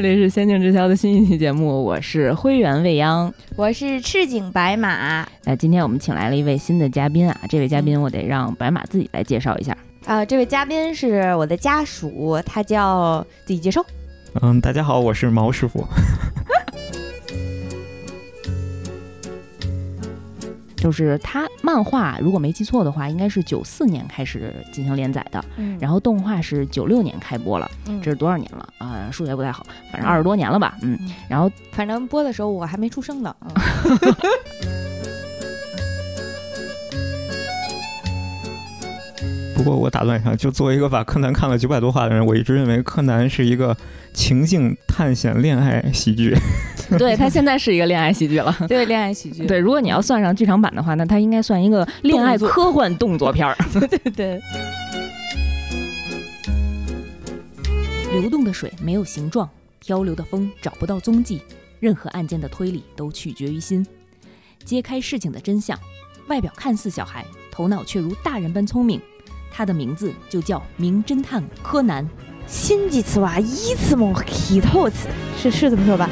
这里是《仙境之桥》的新一期节目，我是灰原未央，我是赤井白马。那今天我们请来了一位新的嘉宾啊，这位嘉宾我得让白马自己来介绍一下。啊，这位嘉宾是我的家属，他叫自己介绍。嗯，大家好，我是毛师傅。就是他漫画，如果没记错的话，应该是九四年开始进行连载的，嗯。然后动画是九六年开播了，嗯。这是多少年了？啊、数学不太好，反正二十多年了吧，嗯，嗯。然后反正播的时候我还没出生呢。不过我打断一下，就作为一个把柯南看了九百多话的人，我一直认为柯南是一个情境探险恋爱喜剧。对他现在是一个恋爱喜剧了。对，恋爱喜剧。对，如果你要算上剧场版的话，那他应该算一个恋爱科幻动作片儿。对对。流动的水没有形状，漂流的风找不到踪迹。任何案件的推理都取决于心。揭开事情的真相，外表看似小孩，头脑却如大人般聪明。他的名字就叫名侦探柯南。新几次娃，一次梦一透次，是是这么说吧？